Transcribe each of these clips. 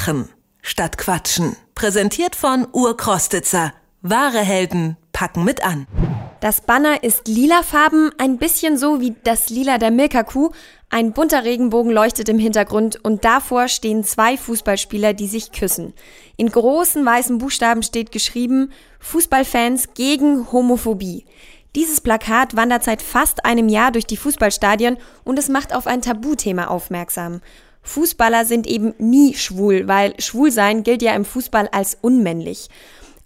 Machen statt Quatschen. Präsentiert von Urkrostitzer. Wahre Helden packen mit an. Das Banner ist lilafarben, ein bisschen so wie das Lila der Milka-Kuh. Ein bunter Regenbogen leuchtet im Hintergrund und davor stehen zwei Fußballspieler, die sich küssen. In großen weißen Buchstaben steht geschrieben Fußballfans gegen Homophobie. Dieses Plakat wandert seit fast einem Jahr durch die Fußballstadien und es macht auf ein Tabuthema aufmerksam. Fußballer sind eben nie schwul, weil Schwulsein gilt ja im Fußball als unmännlich.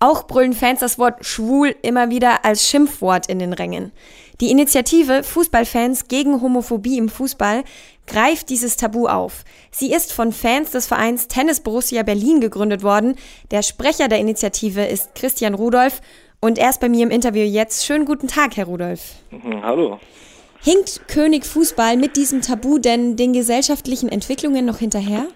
Auch brüllen Fans das Wort schwul immer wieder als Schimpfwort in den Rängen. Die Initiative Fußballfans gegen Homophobie im Fußball greift dieses Tabu auf. Sie ist von Fans des Vereins Tennis Borussia Berlin gegründet worden. Der Sprecher der Initiative ist Christian Rudolph und er ist bei mir im Interview jetzt. Schönen guten Tag, Herr Rudolph. Hallo. Hinkt König Fußball mit diesem Tabu denn den gesellschaftlichen Entwicklungen noch hinterher?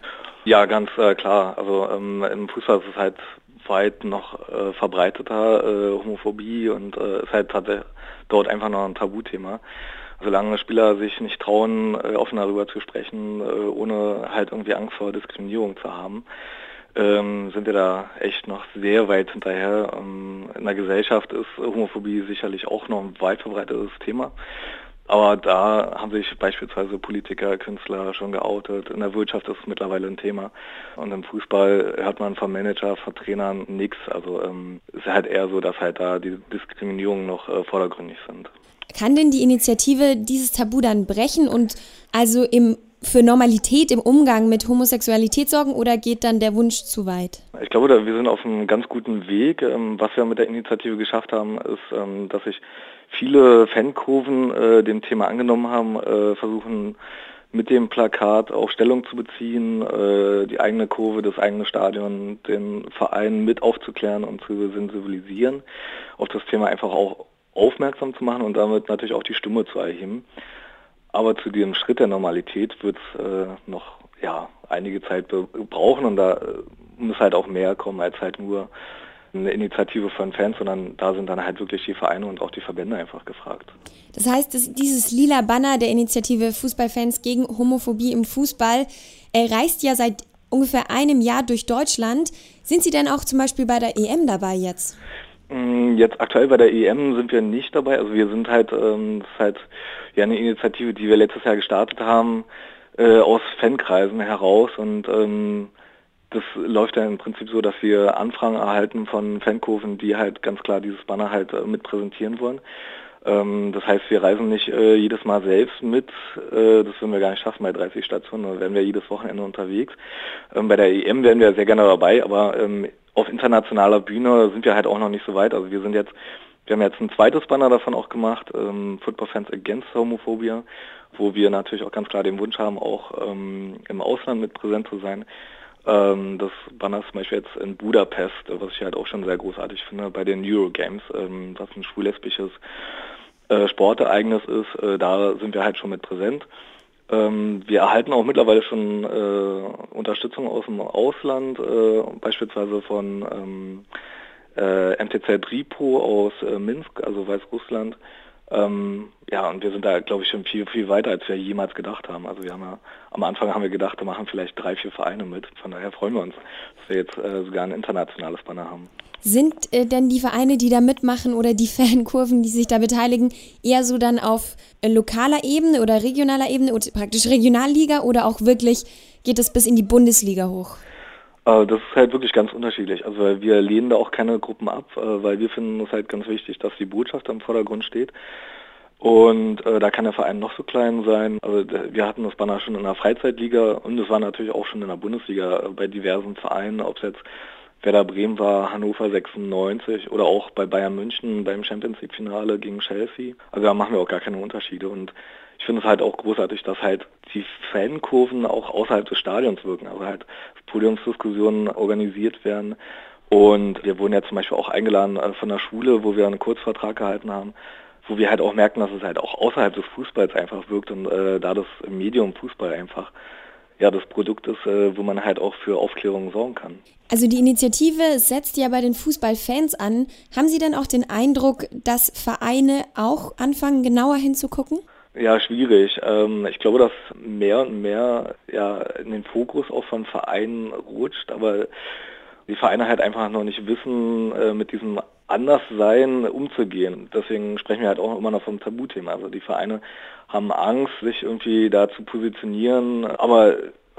Ja, ganz äh, klar. Also ähm, im Fußball ist es halt weit noch äh, verbreiteter, äh, Homophobie und äh, ist halt dort einfach noch ein Tabuthema. Solange Spieler sich nicht trauen, äh, offen darüber zu sprechen, äh, ohne halt irgendwie Angst vor Diskriminierung zu haben, ähm, sind wir da echt noch sehr weit hinterher. Ähm, in der Gesellschaft ist Homophobie sicherlich auch noch ein weit verbreitetes Thema. Aber da haben sich beispielsweise Politiker, Künstler schon geoutet. In der Wirtschaft ist es mittlerweile ein Thema. Und im Fußball hört man vom Manager, von Trainern nichts. Also ähm, ist halt eher so, dass halt da die Diskriminierungen noch äh, vordergründig sind. Kann denn die Initiative dieses Tabu dann brechen und also im für Normalität im Umgang mit Homosexualität sorgen oder geht dann der Wunsch zu weit? Ich glaube, wir sind auf einem ganz guten Weg. Ähm, was wir mit der Initiative geschafft haben, ist, ähm, dass sich viele Fankurven äh, dem Thema angenommen haben, äh, versuchen mit dem Plakat auch Stellung zu beziehen, äh, die eigene Kurve, das eigene Stadion, den Verein mit aufzuklären und zu sensibilisieren, auf das Thema einfach auch aufmerksam zu machen und damit natürlich auch die Stimme zu erheben. Aber zu diesem Schritt der Normalität wird es äh, noch ja, einige Zeit brauchen und da äh, muss halt auch mehr kommen als halt nur eine Initiative von Fans, sondern da sind dann halt wirklich die Vereine und auch die Verbände einfach gefragt. Das heißt, dass dieses lila Banner der Initiative Fußballfans gegen Homophobie im Fußball äh, reist ja seit ungefähr einem Jahr durch Deutschland. Sind Sie denn auch zum Beispiel bei der EM dabei jetzt? Mm, jetzt aktuell bei der EM sind wir nicht dabei. Also wir sind halt, ähm, das ist halt ja eine Initiative, die wir letztes Jahr gestartet haben, äh, aus Fankreisen heraus und ähm, das läuft ja im Prinzip so, dass wir Anfragen erhalten von Fankurven, die halt ganz klar dieses Banner halt äh, mit präsentieren wollen. Ähm, das heißt, wir reisen nicht äh, jedes Mal selbst mit, äh, das würden wir gar nicht schaffen bei 30 Stationen, da werden wir jedes Wochenende unterwegs. Ähm, bei der EM wären wir sehr gerne dabei, aber ähm, auf internationaler Bühne sind wir halt auch noch nicht so weit. Also wir sind jetzt, wir haben jetzt ein zweites Banner davon auch gemacht, ähm, Football Fans Against Homophobia, wo wir natürlich auch ganz klar den Wunsch haben, auch ähm, im Ausland mit präsent zu sein. Ähm, das Banner zum Beispiel jetzt in Budapest, was ich halt auch schon sehr großartig finde, bei den Eurogames, ähm, was ein schwul-lesbisches äh, Sportereignis ist, äh, da sind wir halt schon mit präsent. Ähm, wir erhalten auch mittlerweile schon äh, Unterstützung aus dem Ausland, äh, beispielsweise von ähm, äh, MTZ Dripo aus äh, Minsk, also Weißrussland. Ähm, ja, und wir sind da, glaube ich, schon viel, viel weiter, als wir jemals gedacht haben. Also wir haben ja, am Anfang haben wir gedacht, da machen vielleicht drei, vier Vereine mit. Von daher freuen wir uns, dass wir jetzt äh, sogar ein internationales Banner haben. Sind äh, denn die Vereine, die da mitmachen oder die Fankurven, die sich da beteiligen, eher so dann auf äh, lokaler Ebene oder regionaler Ebene oder praktisch Regionalliga oder auch wirklich geht es bis in die Bundesliga hoch? Das ist halt wirklich ganz unterschiedlich. Also wir lehnen da auch keine Gruppen ab, äh, weil wir finden es halt ganz wichtig, dass die Botschaft im Vordergrund steht. Und äh, da kann der Verein noch so klein sein. Also wir hatten das Banner schon in der Freizeitliga und es war natürlich auch schon in der Bundesliga äh, bei diversen Vereinen, ob es jetzt Werder Bremen war, Hannover 96 oder auch bei Bayern München beim Champions League Finale gegen Chelsea. Also da machen wir auch gar keine Unterschiede und ich finde es halt auch großartig, dass halt die Fankurven auch außerhalb des Stadions wirken, also halt Podiumsdiskussionen organisiert werden. Und wir wurden ja zum Beispiel auch eingeladen äh, von der Schule, wo wir einen Kurzvertrag gehalten haben, wo wir halt auch merken, dass es halt auch außerhalb des Fußballs einfach wirkt und äh, da das Medium Fußball einfach ja das Produkt ist, äh, wo man halt auch für Aufklärung sorgen kann. Also die Initiative setzt ja bei den Fußballfans an. Haben Sie denn auch den Eindruck, dass Vereine auch anfangen, genauer hinzugucken? Ja, schwierig. Ähm, ich glaube, dass mehr und mehr ja, in den Fokus auch von Vereinen rutscht, aber die Vereine halt einfach noch nicht wissen, äh, mit diesem Anderssein umzugehen. Deswegen sprechen wir halt auch immer noch vom Tabuthema. Also die Vereine haben Angst, sich irgendwie da zu positionieren, aber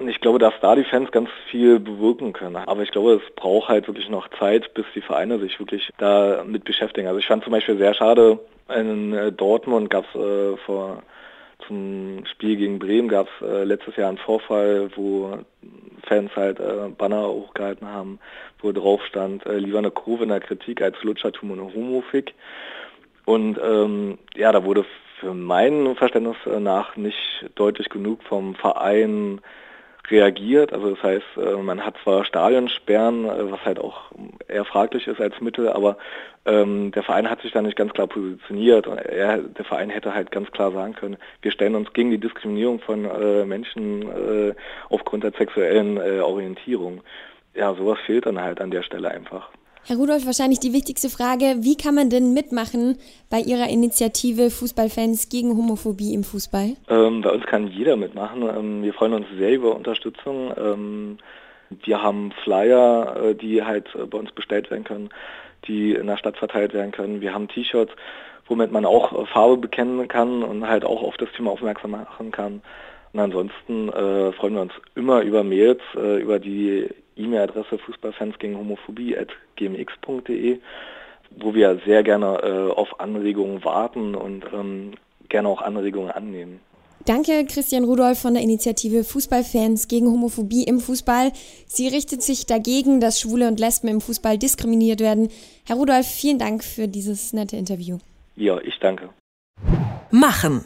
ich glaube, dass da die Fans ganz viel bewirken können. Aber ich glaube, es braucht halt wirklich noch Zeit, bis die Vereine sich wirklich damit beschäftigen. Also ich fand zum Beispiel sehr schade, in äh, Dortmund gab es äh, vor zum Spiel gegen Bremen gab es äh, letztes Jahr einen Vorfall, wo Fans halt äh, Banner hochgehalten haben, wo drauf stand, äh, lieber eine Kurve in der Kritik als Lutschertum und Homofik. Und ähm, ja, da wurde für mein Verständnis nach nicht deutlich genug vom Verein reagiert. Also das heißt, äh, man hat zwar Stadionsperren, äh, was halt auch eher fraglich ist als Mittel, aber ähm, der Verein hat sich da nicht ganz klar positioniert. Er, der Verein hätte halt ganz klar sagen können, wir stellen uns gegen die Diskriminierung von äh, Menschen äh, aufgrund der sexuellen äh, Orientierung. Ja, sowas fehlt dann halt an der Stelle einfach. Herr Rudolf, wahrscheinlich die wichtigste Frage, wie kann man denn mitmachen bei Ihrer Initiative Fußballfans gegen Homophobie im Fußball? Ähm, bei uns kann jeder mitmachen. Ähm, wir freuen uns sehr über Unterstützung. Ähm, wir haben Flyer, äh, die halt äh, bei uns bestellt werden können, die in der Stadt verteilt werden können. Wir haben T-Shirts, womit man auch äh, Farbe bekennen kann und halt auch auf das Thema aufmerksam machen kann. Und ansonsten äh, freuen wir uns immer über Mails, äh, über die E-Mail-Adresse Fußballfans gegen Homophobie at gmx.de, wo wir sehr gerne äh, auf Anregungen warten und ähm, gerne auch Anregungen annehmen. Danke, Christian Rudolf von der Initiative Fußballfans gegen Homophobie im Fußball. Sie richtet sich dagegen, dass Schwule und Lesben im Fußball diskriminiert werden. Herr Rudolf, vielen Dank für dieses nette Interview. Ja, ich danke. Machen